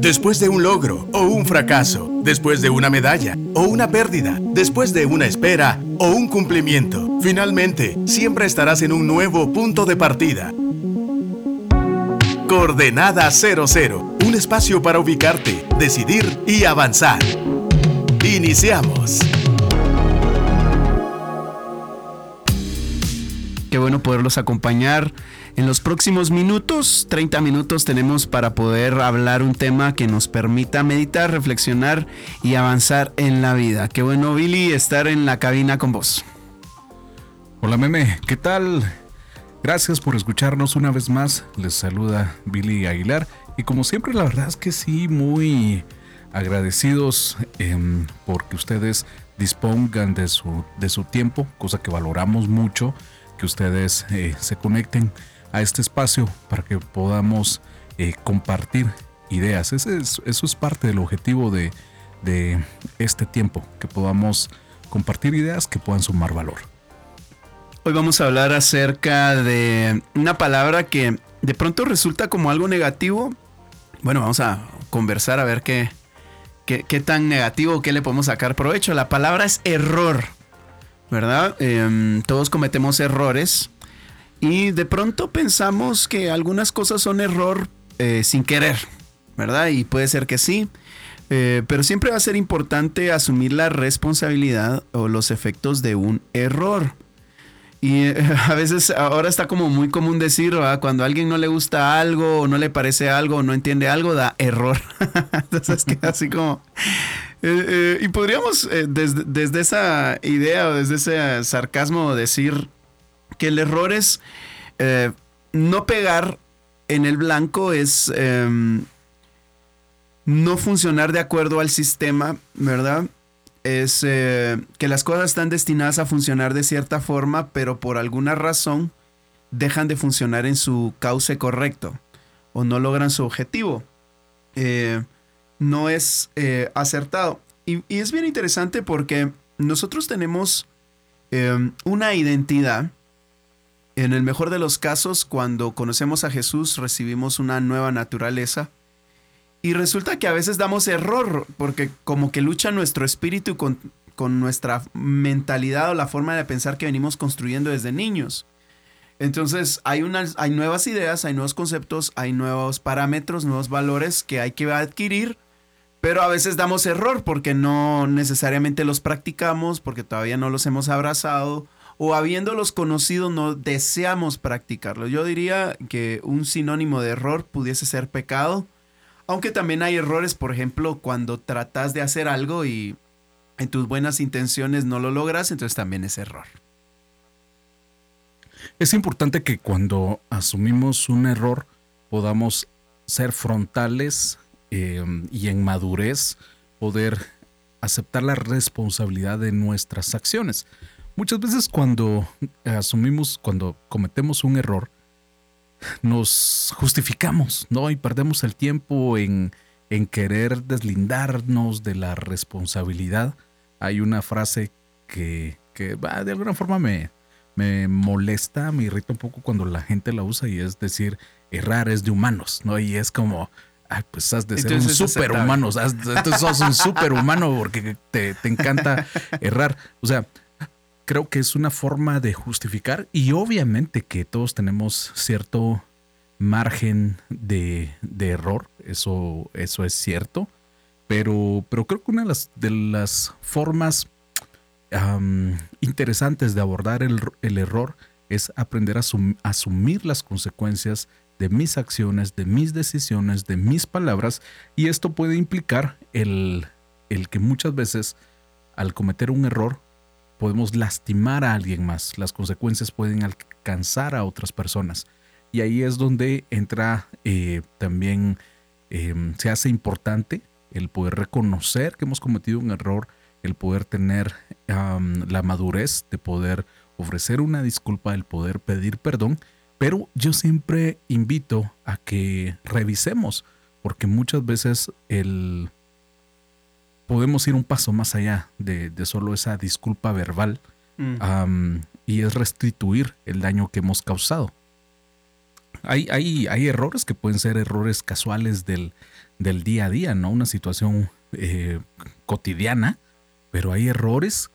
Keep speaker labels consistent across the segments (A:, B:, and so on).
A: Después de un logro o un fracaso, después de una medalla o una pérdida, después de una espera o un cumplimiento, finalmente siempre estarás en un nuevo punto de partida. Coordenada 00, un espacio para ubicarte, decidir y avanzar. Iniciamos.
B: Qué bueno poderlos acompañar. En los próximos minutos, 30 minutos, tenemos para poder hablar un tema que nos permita meditar, reflexionar y avanzar en la vida. Qué bueno, Billy, estar en la cabina con vos.
C: Hola, meme, ¿qué tal? Gracias por escucharnos una vez más. Les saluda Billy Aguilar. Y como siempre, la verdad es que sí, muy agradecidos eh, porque ustedes dispongan de su, de su tiempo, cosa que valoramos mucho que ustedes eh, se conecten a este espacio para que podamos eh, compartir ideas. Eso es parte del objetivo de, este tiempo, que podamos compartir ideas que puedan sumar valor.
B: Hoy vamos a hablar acerca de una palabra que de pronto resulta como algo negativo. Bueno, vamos a conversar a ver qué, qué, qué tan negativo, qué le podemos sacar provecho. La palabra es error. ¿verdad? Em, todos cometemos errores y de pronto pensamos que algunas cosas son error eh, sin querer, ¿verdad? Y puede ser que sí, eh, pero siempre va a ser importante asumir la responsabilidad o los efectos de un error. Y eh, a veces ahora está como muy común decir, cuando a alguien no le gusta algo o no le parece algo o no entiende algo, da error. Entonces queda así como... Y podríamos desde, esa idea o desde ese sarcasmo decir que el error es no pegar en el blanco, es em, no funcionar de acuerdo al sistema, ¿verdad? es eh, que las cosas están destinadas a funcionar de cierta forma, pero por alguna razón dejan de funcionar en su cauce correcto o no logran su objetivo. Eh, no es eh, acertado. Y, y, es bien interesante porque nosotros tenemos una identidad. En el mejor de los casos, cuando conocemos a Jesús, recibimos una nueva naturaleza y resulta que a veces damos error, porque como que lucha nuestro espíritu con, con nuestra mentalidad o la forma de pensar que venimos construyendo desde niños. Entonces hay, unas, hay nuevas ideas, hay nuevos conceptos, hay nuevos parámetros, nuevos valores que hay que adquirir, pero a veces damos error porque no necesariamente los practicamos, porque todavía no los hemos abrazado o habiéndolos conocido no deseamos practicarlos. Yo diría que un sinónimo de error pudiese ser pecado aunque también hay errores, por ejemplo, cuando tratas de hacer algo y en tus buenas intenciones no lo logras, entonces también es error.
C: Es importante que cuando asumimos un error podamos ser frontales eh, y en madurez poder aceptar la responsabilidad de nuestras acciones. Muchas veces cuando asumimos, cuando cometemos un error, nos justificamos, ¿no? Y perdemos el tiempo en, en querer deslindarnos de la responsabilidad. Hay una frase que, que de alguna forma me, me molesta, me irrita un poco cuando la gente la usa y es decir, errar es de humanos, ¿no? Y es como, ay, pues has de ser un superhumano, entonces sos un superhumano porque te, te encanta errar. O sea, creo que es una forma de justificar y obviamente que todos tenemos cierto margen de, error, eso, eso es cierto, pero, pero creo que una de las, de las formas interesantes de abordar el, error es aprender a asumir las consecuencias de mis acciones, de mis decisiones, de mis palabras, y esto puede implicar el, el que muchas veces al cometer un error podemos lastimar a alguien más. Las consecuencias pueden alcanzar a otras personas. Y ahí es donde entra eh, también, em, se hace importante el poder reconocer que hemos cometido un error, el poder tener la madurez de poder ofrecer una disculpa, el poder pedir perdón. Pero yo siempre invito a que revisemos, porque muchas veces el, podemos ir un paso más allá de, solo esa disculpa verbal mm. y es restituir el daño que hemos causado. Hay, hay, hay, errores que pueden ser errores casuales del, del día a día, ¿no? Una situación eh, cotidiana, pero hay errores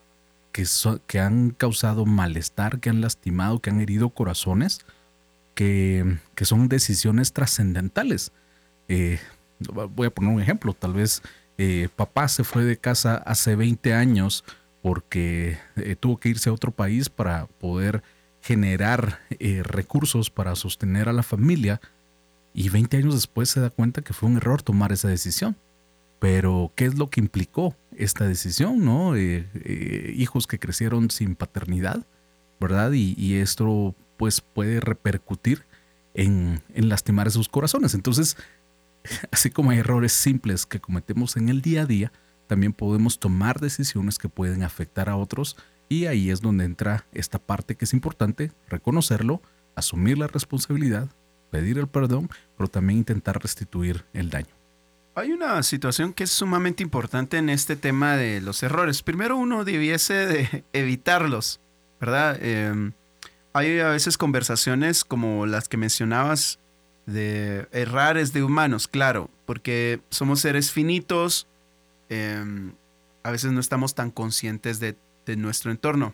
C: que, que han causado malestar, que han lastimado, que han herido corazones, que, son decisiones trascendentales. Eh, voy a poner un ejemplo, tal vez eh, papá se fue de casa hace 20 años porque tuvo que irse a otro país para poder generar recursos para sostener a la familia y 20 años después se da cuenta que fue un error tomar esa decisión. Pero, ¿qué es lo que implicó esta decisión? ¿no? Eh, eh, hijos que crecieron sin paternidad, ¿verdad? Y, esto pues puede repercutir en, en lastimar sus corazones. Entonces, así como hay errores simples que cometemos en el día a día, también podemos tomar decisiones que pueden afectar a otros y ahí es donde entra esta parte que es importante, reconocerlo, asumir la responsabilidad pedir el perdón, pero también intentar restituir el daño.
B: Hay una situación que es sumamente importante en este tema de los errores. Primero uno debiese de evitarlos, ¿verdad? Em, hay a veces conversaciones como las que mencionabas de errar de humanos, claro, porque somos seres finitos, em, a veces no estamos tan conscientes de, de nuestro entorno.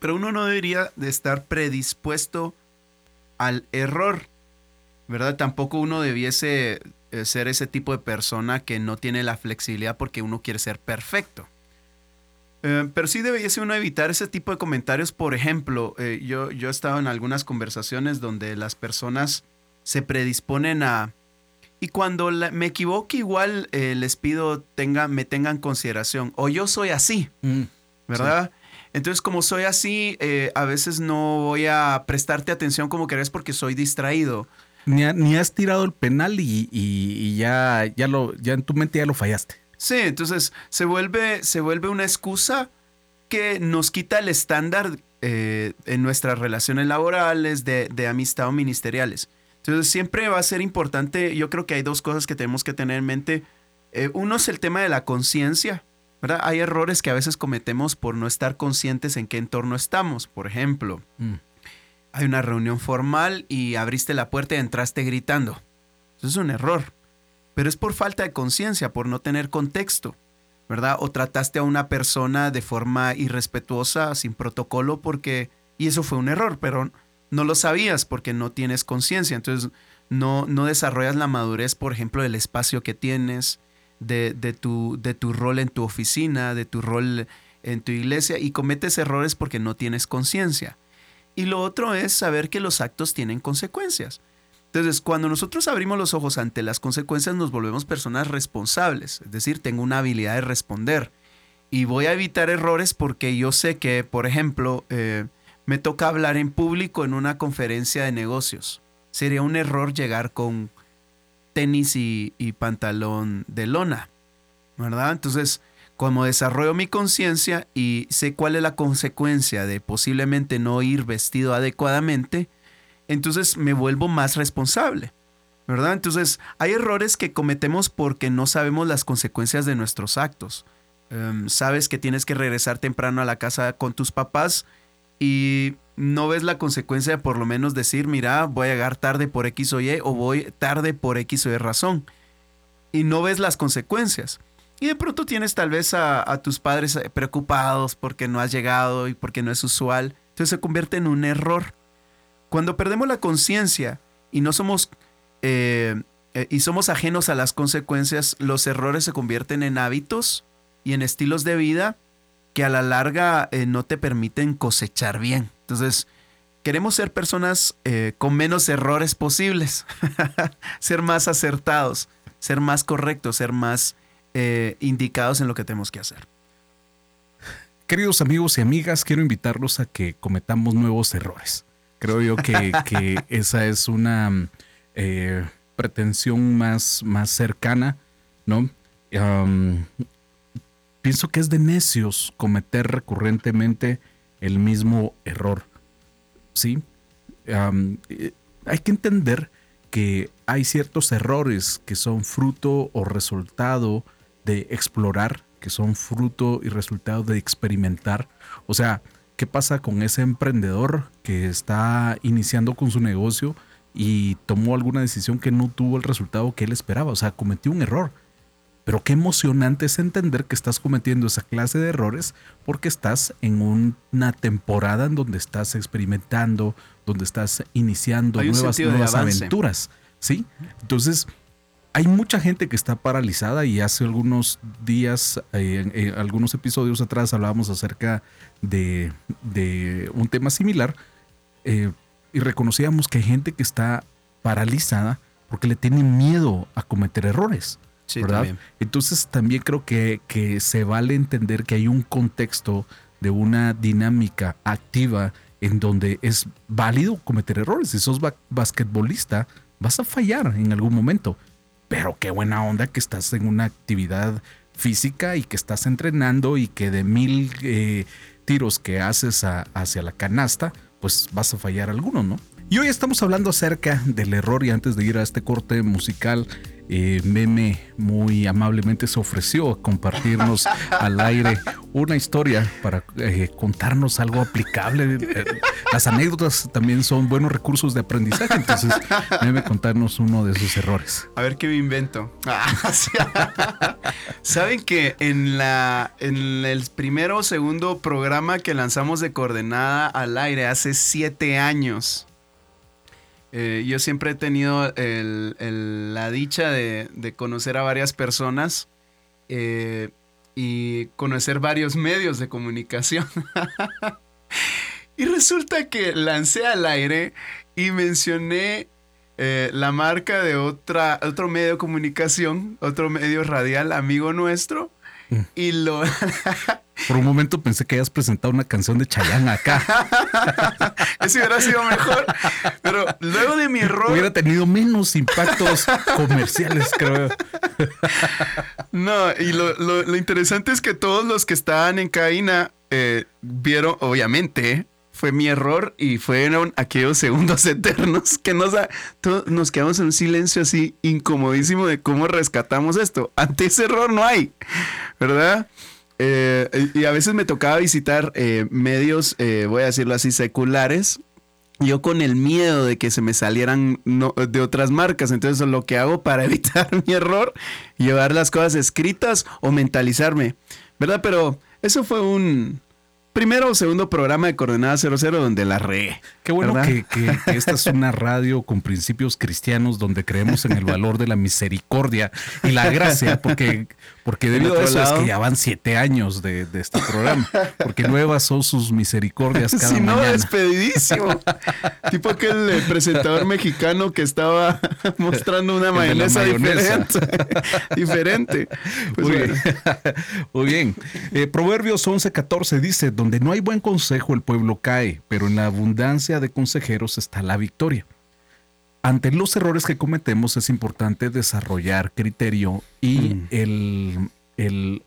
B: Pero uno no debería de estar predispuesto al error. ¿verdad? Tampoco uno debiese eh, ser ese tipo de persona que no tiene la flexibilidad porque uno quiere ser perfecto. Eh, pero sí debiese uno evitar ese tipo de comentarios. Por ejemplo, eh, yo, yo he estado en algunas conversaciones donde las personas se predisponen a... Y cuando me equivoque, igual les pido tenga, me tengan consideración. O yo soy así, mm, ¿verdad? Entonces, como soy así, a veces no voy a prestarte atención como querés porque soy distraído
C: ni, has tirado el penal y, ya, ya, lo, ya en tu mente ya lo fallaste.
B: Sí, entonces se vuelve, se vuelve una excusa que nos quita el estándar eh, en nuestras relaciones laborales, de, amistad o ministeriales. Entonces siempre va a ser importante, yo creo que hay dos cosas que tenemos que tener en mente. Eh, uno es el tema de la conciencia, ¿verdad? Hay errores que a veces cometemos por no estar conscientes en qué entorno estamos. Por ejemplo, mm hay una reunión formal y abriste la puerta y entraste gritando. Eso es un error. Pero es por falta de conciencia, por no tener contexto, ¿verdad? O trataste a una persona de forma irrespetuosa, sin protocolo, porque... Y eso fue un error, pero no lo sabías porque no tienes conciencia. Entonces, no, no desarrollas la madurez, por ejemplo, del espacio que tienes, de, de, tu, de tu rol en tu oficina, de tu rol en tu iglesia, y cometes errores porque no tienes conciencia. Y lo otro es saber que los actos tienen consecuencias. Entonces, cuando nosotros abrimos los ojos ante las consecuencias, nos volvemos personas responsables. Es decir, tengo una habilidad de responder. Y voy a evitar errores porque yo sé que, por ejemplo, eh, me toca hablar en público en una conferencia de negocios. Sería un error llegar con tenis y, pantalón de lona, ¿verdad? Entonces, como desarrollo mi conciencia y sé cuál es la consecuencia de posiblemente no ir vestido adecuadamente, entonces me vuelvo más responsable. ¿Verdad? Entonces, hay errores que cometemos porque no sabemos las consecuencias de nuestros actos. Em, sabes que tienes que regresar temprano a la casa con tus papás y no ves la consecuencia de por lo menos decir, mira, voy a llegar tarde por X o Y o voy tarde por X o Y razón. Y no ves las consecuencias. Y de pronto tienes tal vez a, tus padres eh, preocupados porque no has llegado y porque no es usual. Entonces se convierte en un error. Cuando perdemos la conciencia y no somos eh, eh, y somos ajenos a las consecuencias, los errores se convierten en hábitos y en estilos de vida que a la larga no te permiten cosechar bien. Entonces, queremos ser personas con menos errores posibles, ser más acertados, ser más correctos, ser más eh, indicados en lo que tenemos que hacer.
C: Queridos amigos y amigas, quiero invitarlos a que cometamos nuevos errores. Creo yo que, esa es una eh, pretensión más, más cercana, ¿no? Pienso que es de necios cometer recurrentemente el mismo error. ¿Sí? Eh, hay que entender que hay ciertos errores que son fruto o resultado de explorar, que son fruto y resultado de experimentar. O sea, ¿qué pasa con ese emprendedor que está iniciando con su negocio y tomó alguna decisión que no tuvo el resultado que él esperaba. O sea, cometió un error. Pero qué emocionante es entender que estás cometiendo esa clase de errores porque estás en una temporada en donde estás experimentando, donde estás iniciando nuevas, nuevas aventuras. ¿Sí? Entonces, hay mucha gente que está paralizada y hace algunos días, eh, en algunos episodios atrás hablábamos acerca de, un tema similar eh, y reconocíamos que hay gente que está paralizada porque le tiene miedo a cometer errores. ¿Verdad? Entonces también creo que, que se vale entender que hay un contexto de una dinámica activa en donde es válido cometer errores. Si sos basquetbolista, vas a fallar en algún momento pero qué buena onda que estás en una actividad física y que estás entrenando y que de mil eh, tiros que haces hacia la canasta, pues vas a fallar alguno, ¿no? Y hoy estamos hablando acerca del error y antes de ir a este corte musical, eh, Meme muy amablemente se ofreció a compartirnos al aire una historia para eh, contarnos algo aplicable. Eh, las anécdotas también son buenos recursos de aprendizaje, entonces Meme contarnos uno de sus errores.
B: A ver qué me invento. Saben que en la en el primero o segundo programa que lanzamos de coordenada al aire hace siete años eh, yo siempre he tenido la dicha de, conocer a varias personas eh, y conocer varios medios de comunicación. y resulta que lancé al aire y mencioné eh, la marca de otra, otro medio de comunicación, otro medio radial amigo nuestro. Mm. Y lo,
C: Por un momento pensé que hayas presentado una canción de Chayanne acá.
B: Eso hubiera sido mejor. Pero luego de mi error.
C: Hubiera tenido menos impactos comerciales, creo.
B: No, y lo, interesante es que todos los que estaban en Caína eh, vieron, obviamente, fue mi error y fueron aquellos segundos eternos que nos, nos quedamos en un silencio así incomodísimo de cómo rescatamos esto. Ante ese error no hay, ¿verdad? Eh, y a veces me tocaba visitar eh, medios, eh, voy a decirlo así, seculares. Yo con el miedo de que se me salieran de otras marcas. Entonces lo que hago para evitar mi error, llevar las cosas escritas o mentalizarme. ¿Verdad? Pero eso fue un, primero o segundo programa de Coordenada 00 donde la re.
C: Qué bueno que, esta es una radio con principios cristianos donde creemos en el valor de la misericordia y la gracia, porque, porque debido a eso es que ya van siete años de, este programa, porque nuevas son sus misericordias cada si no,
B: despedidísimo. tipo aquel eh, presentador mexicano que estaba mostrando una mayonesa, diferente. diferente.
C: Pues Muy, bien. Muy bien. Eh, Proverbios 11:14 dice, donde no hay buen consejo el pueblo cae, pero en la abundancia de consejeros está la victoria. Ante los errores que cometemos es importante desarrollar criterio y mm. el, el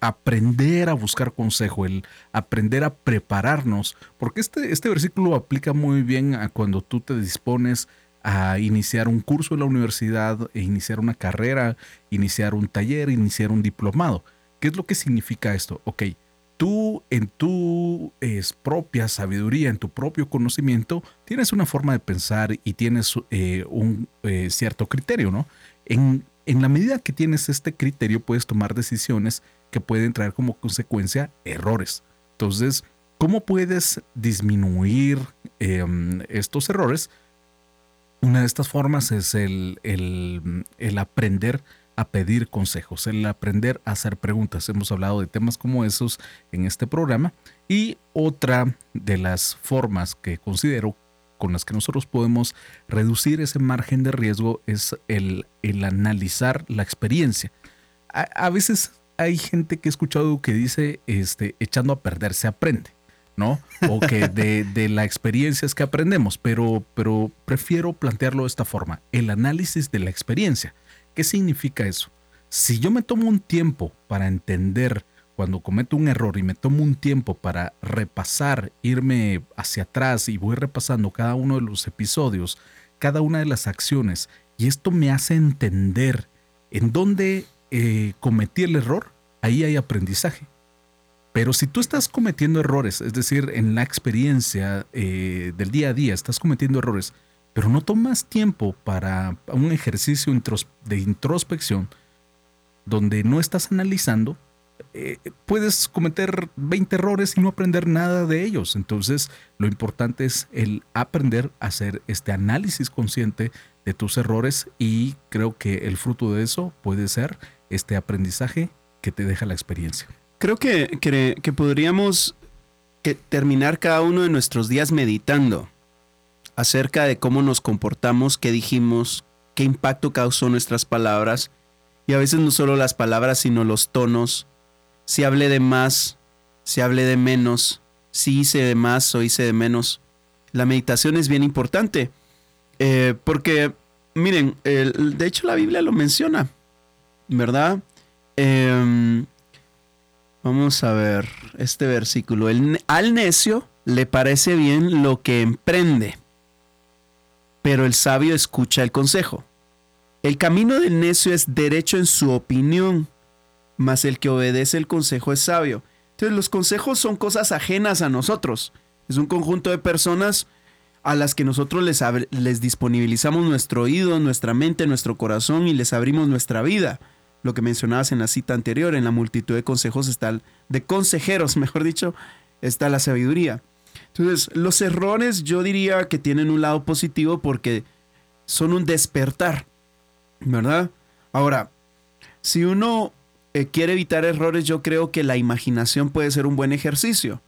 C: aprender a buscar consejo, el aprender a prepararnos, porque este, este versículo aplica muy bien a cuando tú te dispones a iniciar un curso en la universidad, e iniciar una carrera, iniciar un taller, iniciar un diplomado. ¿Qué es lo que significa esto? Ok, tú en tu propia sabiduría, en tu propio conocimiento, tienes una forma de pensar y tienes eh, un eh, cierto criterio, ¿no? En, en la medida que tienes este criterio, puedes tomar decisiones que pueden traer como consecuencia errores. Entonces, ¿cómo puedes disminuir em, estos errores? Una de estas formas es el, el, el aprender a pedir consejos, el aprender a hacer preguntas. Hemos hablado de temas como esos en este programa. Y otra de las formas que considero con las que nosotros podemos reducir ese margen de riesgo es el, el analizar la experiencia. A, veces hay gente que he escuchado que dice, este, echando a perder se aprende. ¿no? O que de, de, la experiencia es que aprendemos, pero, pero prefiero plantearlo de esta forma, el análisis de la experiencia. ¿Qué significa eso? Si yo me tomo un tiempo para entender cuando cometo un error y me tomo un tiempo para repasar, irme hacia atrás y voy repasando cada uno de los episodios, cada una de las acciones, y esto me hace entender en dónde eh, cometí el error, ahí hay aprendizaje. Pero si tú estás cometiendo errores, es decir, en la experiencia eh, del día a día, estás cometiendo errores, pero no tomas tiempo para un ejercicio de introspección donde no estás analizando, eh, puedes cometer 20 errores y no aprender nada de ellos. Entonces, lo importante es el aprender a hacer este análisis consciente de tus errores y creo que el fruto de eso puede ser este aprendizaje que te deja la experiencia.
B: Creo que, que, podríamos terminar cada uno de nuestros días meditando acerca de cómo nos comportamos, qué dijimos, qué impacto causó nuestras palabras y a veces no solo las palabras, sino los tonos, si hablé de más, si hablé de menos, si hice de más o hice de menos. La meditación es bien importante, eh, porque, miren, de hecho la Biblia lo menciona, ¿verdad? Em, vamos a ver este versículo. al necio le parece bien lo que emprende, pero el sabio escucha el consejo. El camino del necio es derecho en su opinión, mas el que obedece el consejo es sabio. Entonces los consejos son cosas ajenas a nosotros. Es un conjunto de personas a las que nosotros les, disponibilizamos nuestro oído, nuestra mente, nuestro corazón y les abrimos nuestra vida. Lo que mencionabas en la cita anterior, en la multitud de consejos está, de consejeros, mejor dicho, está la sabiduría. Entonces, los errores yo diría que tienen un lado positivo porque son un despertar. ¿verdad? Ahora, si uno eh, quiere evitar errores, yo creo que la imaginación puede ser un buen ejercicio.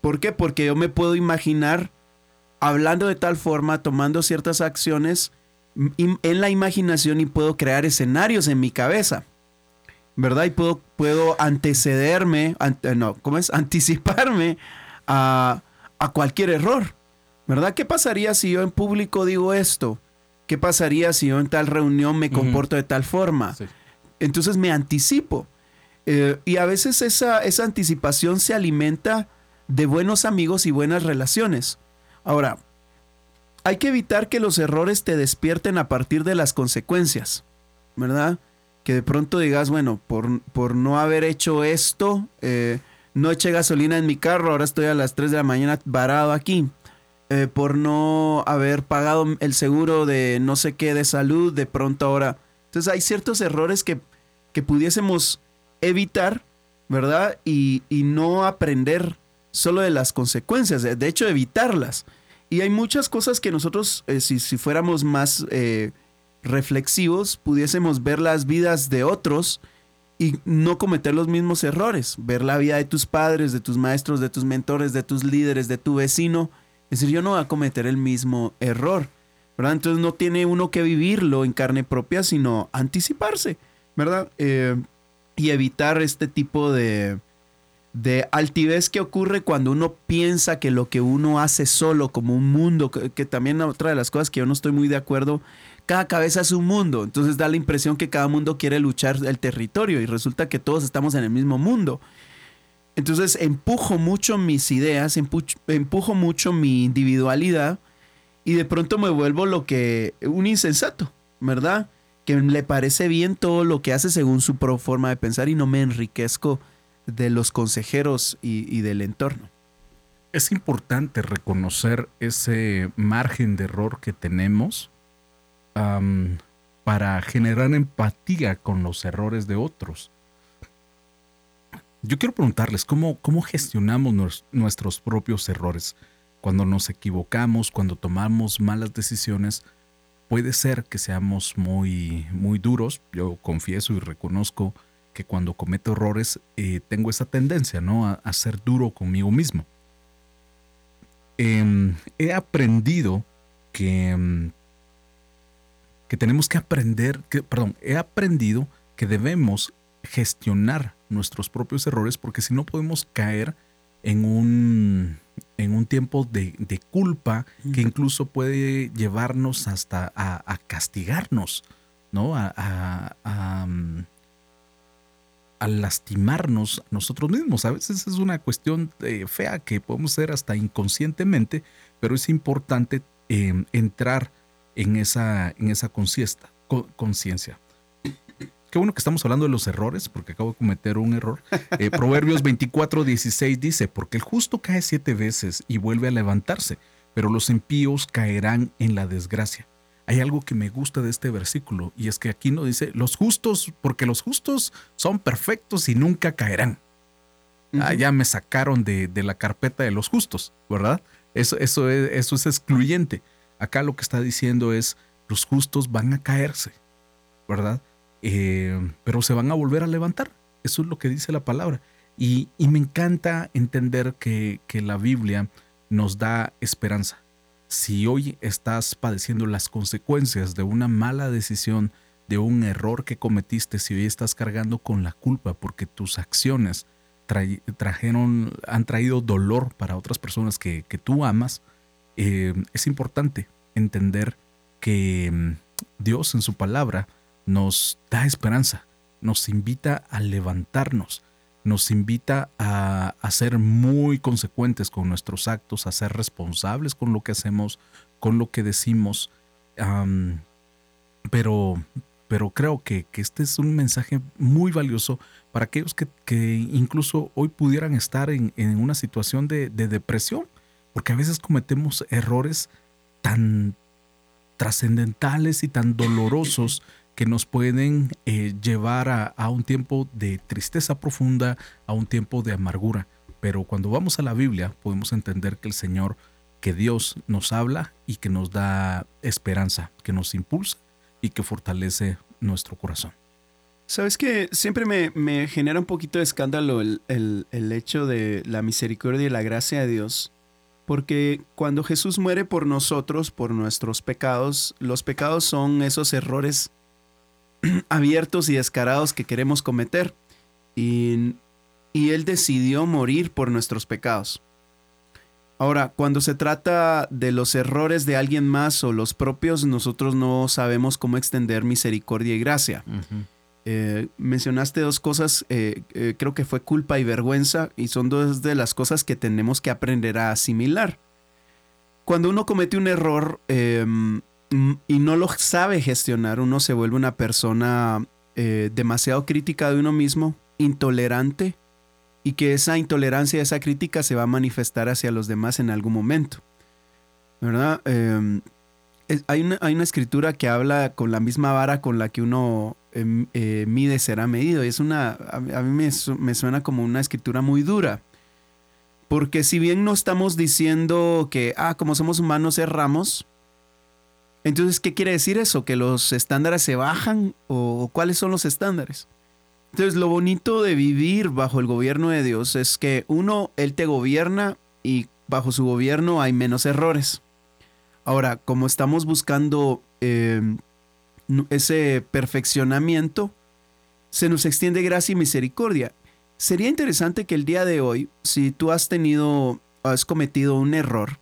B: ¿Por qué? Porque yo me puedo imaginar hablando de tal forma, tomando ciertas acciones en la imaginación y puedo crear escenarios en mi cabeza. ¿Verdad? Y puedo, puedo antecederme, no, ¿cómo es? Anticiparme a, a cualquier error. ¿Verdad? ¿Qué pasaría si yo en público digo esto? ¿Qué pasaría si yo en tal reunión me comporto de tal forma? Entonces me anticipo. Eh, y a veces esa, esa anticipación se alimenta de buenos amigos y buenas relaciones. Ahora, hay que evitar que los errores te despierten a partir de las consecuencias, ¿verdad? Que de pronto digas, bueno, por, por no haber hecho esto, eh, no eché gasolina en mi carro, ahora estoy a las 3 de la mañana varado aquí. Eh, por no haber pagado el seguro de no sé qué de salud, de pronto ahora. Entonces hay ciertos errores que, que pudiésemos evitar, ¿verdad? Y, no aprender solo de las consecuencias, de hecho evitarlas. Y hay muchas cosas que nosotros, eh, si, si, fuéramos más eh, reflexivos, pudiésemos ver las vidas de otros y no cometer los mismos errores. Ver la vida de tus padres, de tus maestros, de tus mentores, de tus líderes, de tu vecino es decir, yo no voy a cometer el mismo error, ¿verdad? Entonces no tiene uno que vivirlo en carne propia, sino anticiparse, ¿verdad? Eh, y evitar este tipo de, de altivez que ocurre cuando uno piensa que lo que uno hace solo como un mundo, que, que, también otra de las cosas que yo no estoy muy de acuerdo, cada cabeza es un mundo, entonces da la impresión que cada mundo quiere luchar el territorio y resulta que todos estamos en el mismo mundo. Entonces empujo mucho mis ideas, empujo, mucho mi individualidad y de pronto me vuelvo lo que un insensato, ¿verdad? Que le parece bien todo lo que hace según su forma de pensar y no me enriquezco de los consejeros y, del entorno.
C: Es importante reconocer ese margen de error que tenemos para generar empatía con los errores de otros. Yo quiero preguntarles cómo, cómo gestionamos nuestros propios errores. Cuando nos equivocamos, cuando tomamos malas decisiones, puede ser que seamos muy, muy duros. Yo confieso y reconozco que cuando cometo errores eh, tengo esa tendencia ¿no? a, ser duro conmigo mismo. Em, he aprendido que, em, que tenemos que aprender, que, perdón, he aprendido que debemos gestionar nuestros propios errores porque si no podemos caer en un, en un tiempo de, culpa que incluso puede llevarnos hasta a, castigarnos, ¿no? A, a, lastimarnos nosotros mismos. A veces es una cuestión eh, fea que podemos hacer hasta inconscientemente, pero es importante em, entrar en esa, en esa conciencia. Qué bueno que estamos hablando de los errores, porque acabo de cometer un error. Eh, Proverbios 24, 16 dice, porque el justo cae siete veces y vuelve a levantarse, pero los impíos caerán en la desgracia. Hay algo que me gusta de este versículo y es que aquí no dice los justos, porque los justos son perfectos y nunca caerán. Ah, ya me sacaron de, la carpeta de los justos, ¿verdad? Eso, eso, es, eso es excluyente. Acá lo que está diciendo es los justos van a caerse, ¿verdad? Eh, pero se van a volver a levantar. Eso es lo que dice la palabra. Y, me encanta entender que, que la Biblia nos da esperanza. Si hoy estás padeciendo las consecuencias de una mala decisión, de un error que cometiste, si hoy estás cargando con la culpa porque tus acciones trajeron, han traído dolor para otras personas que, tú amas, eh, es importante entender que mm, Dios en su palabra nos da esperanza, nos invita a levantarnos, nos invita a, ser muy consecuentes con nuestros actos, a ser responsables con lo que hacemos, con lo que decimos. pero, pero creo que, este es un mensaje muy valioso para aquellos que, incluso hoy pudieran estar en, una situación de, de, depresión, porque a veces cometemos errores tan trascendentales y tan dolorosos que nos pueden eh, llevar a, un tiempo de tristeza profunda, a un tiempo de amargura. Pero cuando vamos a la Biblia podemos entender que el Señor, que Dios nos habla y que nos da esperanza, que nos impulsa y que fortalece nuestro corazón.
B: Sabes que siempre me, genera un poquito de escándalo el, el, hecho de la misericordia y la gracia de Dios, porque cuando Jesús muere por nosotros, por nuestros pecados, los pecados son esos errores abiertos y descarados que queremos cometer. Y, Él decidió morir por nuestros pecados. Ahora, cuando se trata de los errores de alguien más o los propios, nosotros no sabemos cómo extender misericordia y gracia. Eh, mencionaste dos cosas, eh, eh, creo que fue culpa y vergüenza, y son dos de las cosas que tenemos que aprender a asimilar. Cuando uno comete un error, em, Mm, y no lo sabe gestionar, uno se vuelve una persona demasiado crítica de uno mismo, intolerante, y que esa intolerancia, esa crítica se va a manifestar hacia los demás en algún momento. ¿Verdad? Hay, una, escritura que habla con la misma vara con la que uno em, eh, mide será medido. Y es una, a, mí me, me suena como una escritura muy dura. Porque si bien no estamos diciendo que, ah, como somos humanos erramos, entonces, ¿qué quiere decir eso? ¿Que los estándares se bajan o cuáles son los estándares? Entonces, lo bonito de vivir bajo el gobierno de Dios es que uno, Él te gobierna y bajo su gobierno hay menos errores. Ahora, como estamos buscando em, ese perfeccionamiento, se nos extiende gracia y misericordia. Sería interesante que el día de hoy, si tú has tenido, has cometido un error,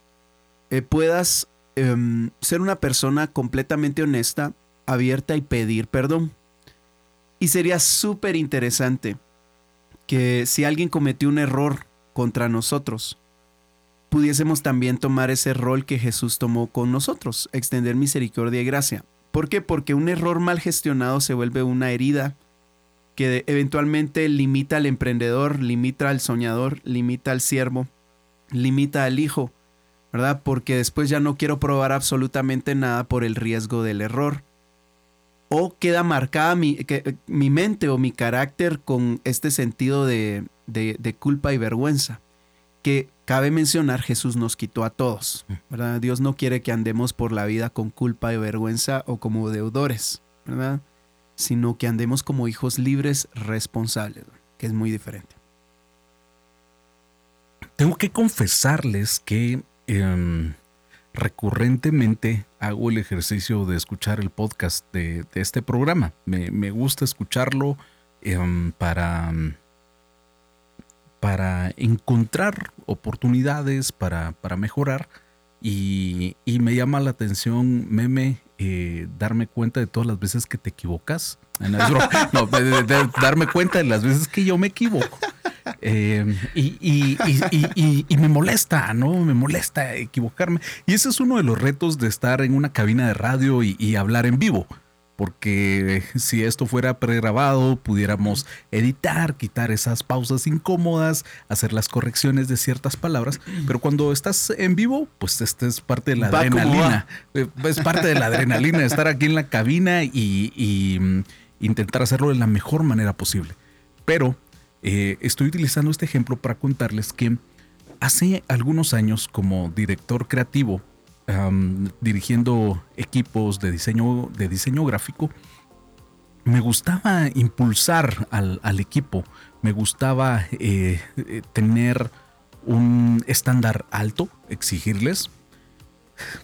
B: eh, puedas Em, ser una persona completamente honesta, abierta y pedir perdón. Y sería súper interesante que si alguien cometió un error contra nosotros, pudiésemos también tomar ese rol que Jesús tomó con nosotros, extender misericordia y gracia. ¿Por qué? Porque un error mal gestionado se vuelve una herida que eventualmente limita al emprendedor, limita al soñador, limita al siervo, limita al hijo ¿verdad? Porque después ya no quiero probar absolutamente nada por el riesgo del error. O queda marcada mi, mi mente o mi carácter con este sentido de, culpa y vergüenza. Que cabe mencionar, Jesús nos quitó a todos. Dios no quiere que andemos por la vida con culpa y vergüenza o como deudores, ¿verdad? Sino que andemos como hijos libres, responsables, que es muy diferente.
C: Tengo que confesarles que Em, recurrentemente hago el ejercicio de escuchar el podcast de, este programa. Me, gusta escucharlo em, para, para encontrar oportunidades, para, para mejorar. Y, me llama la atención, meme, eh, darme cuenta de todas las veces que te equivocas. Darme cuenta de las veces que yo me equivoco. Eh, y, me molesta, ¿no? Me molesta equivocarme. Y ese es uno de los retos de estar en una cabina de radio y, hablar en vivo. Porque si esto fuera pregrabado, pudiéramos editar, quitar esas pausas incómodas, hacer las correcciones de ciertas palabras, pero cuando estás en vivo, pues esta es parte de la adrenalina, eh, es parte de la adrenalina estar aquí en la cabina y, mm, intentar hacerlo de la mejor manera posible. Pero eh, estoy utilizando este ejemplo para contarles que hace algunos años como director creativo dirigiendo equipos de diseño, de diseño gráfico, me gustaba impulsar al, equipo, me gustaba eh, eh, tener un estándar alto, exigirles.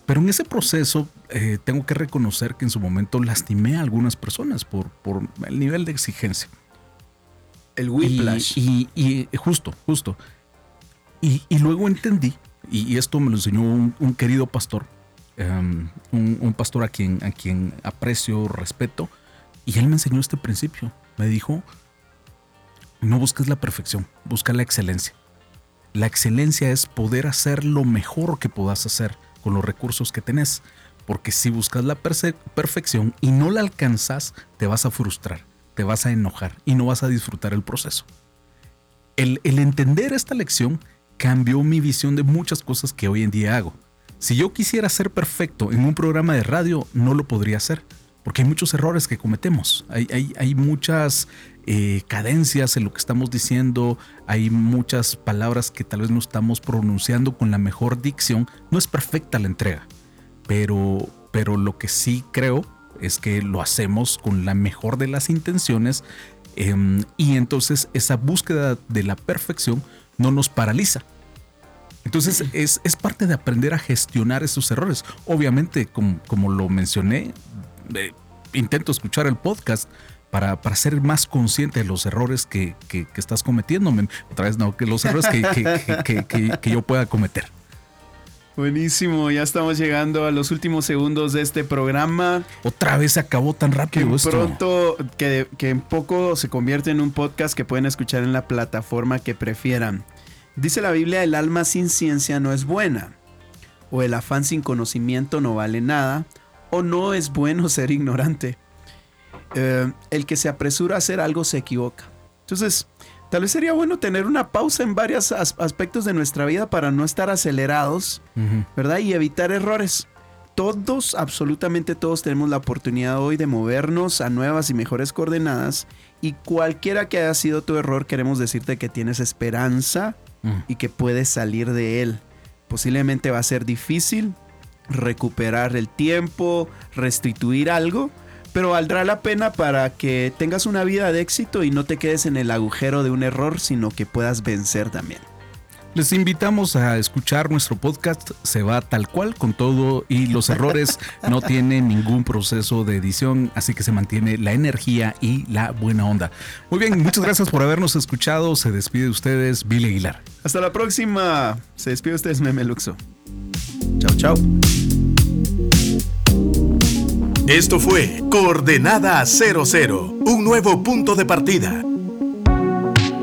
C: Pero en ese proceso eh, tengo que reconocer que en su momento lastimé a algunas personas por, por el nivel de exigencia.
B: El whiplash.
C: Y, justo, justo. Y, y, luego entendí y, esto me lo enseñó un, querido pastor, em, un, pastor a quien, a quien aprecio, respeto, y él me enseñó este principio. Me dijo, no busques la perfección, busca la excelencia. La excelencia es poder hacer lo mejor que puedas hacer con los recursos que tenés, porque si buscas la perfección y no la alcanzas, te vas a frustrar, te vas a enojar y no vas a disfrutar el proceso. El, el entender esta lección cambió mi visión de muchas cosas que hoy en día hago. Si yo quisiera ser perfecto en un programa de radio, no lo podría hacer, porque hay muchos errores que cometemos, hay, hay, muchas eh, cadencias en lo que estamos diciendo, hay muchas palabras que tal vez no estamos pronunciando con la mejor dicción, no es perfecta la entrega, pero, pero lo que sí creo es que lo hacemos con la mejor de las intenciones em, y entonces esa búsqueda de la perfección no nos paraliza. Entonces es, parte de aprender a gestionar esos errores. Obviamente, como, lo mencioné, eh, intento escuchar el podcast para, para, ser más consciente de los errores que, estás cometiendo. Otra vez no, que los errores que, yo pueda cometer.
B: Buenísimo, ya estamos llegando a los últimos segundos de este programa.
C: Otra vez se acabó tan rápido
B: que
C: esto.
B: Pronto, que, que en poco se convierte en un podcast que pueden escuchar en la plataforma que prefieran. Dice la Biblia, el alma sin ciencia no es buena, o el afán sin conocimiento no vale nada, o no es bueno ser ignorante. Eh, el que se apresura a hacer algo se equivoca. Entonces, tal vez sería bueno tener una pausa en varios aspectos de nuestra vida para no estar acelerados, ¿verdad? Y evitar errores. Todos, absolutamente todos tenemos la oportunidad hoy de movernos a nuevas y mejores coordenadas y cualquiera que haya sido tu error, queremos decirte que tienes esperanza y que puedes salir de él. Posiblemente va a ser difícil recuperar el tiempo, restituir algo, pero valdrá la pena para que tengas una vida de éxito y no te quedes en el agujero de un error, sino que puedas vencer también.
C: Les invitamos a escuchar nuestro podcast, se va tal cual con todo y los errores no tienen ningún proceso de edición, así que se mantiene la energía y la buena onda. Muy bien, muchas gracias por habernos escuchado, se despide de ustedes Billy Aguilar.
B: Hasta la próxima, se despide de ustedes Meme Luxo. Chao, chao.
A: Esto fue Coordenada 00, un nuevo punto de partida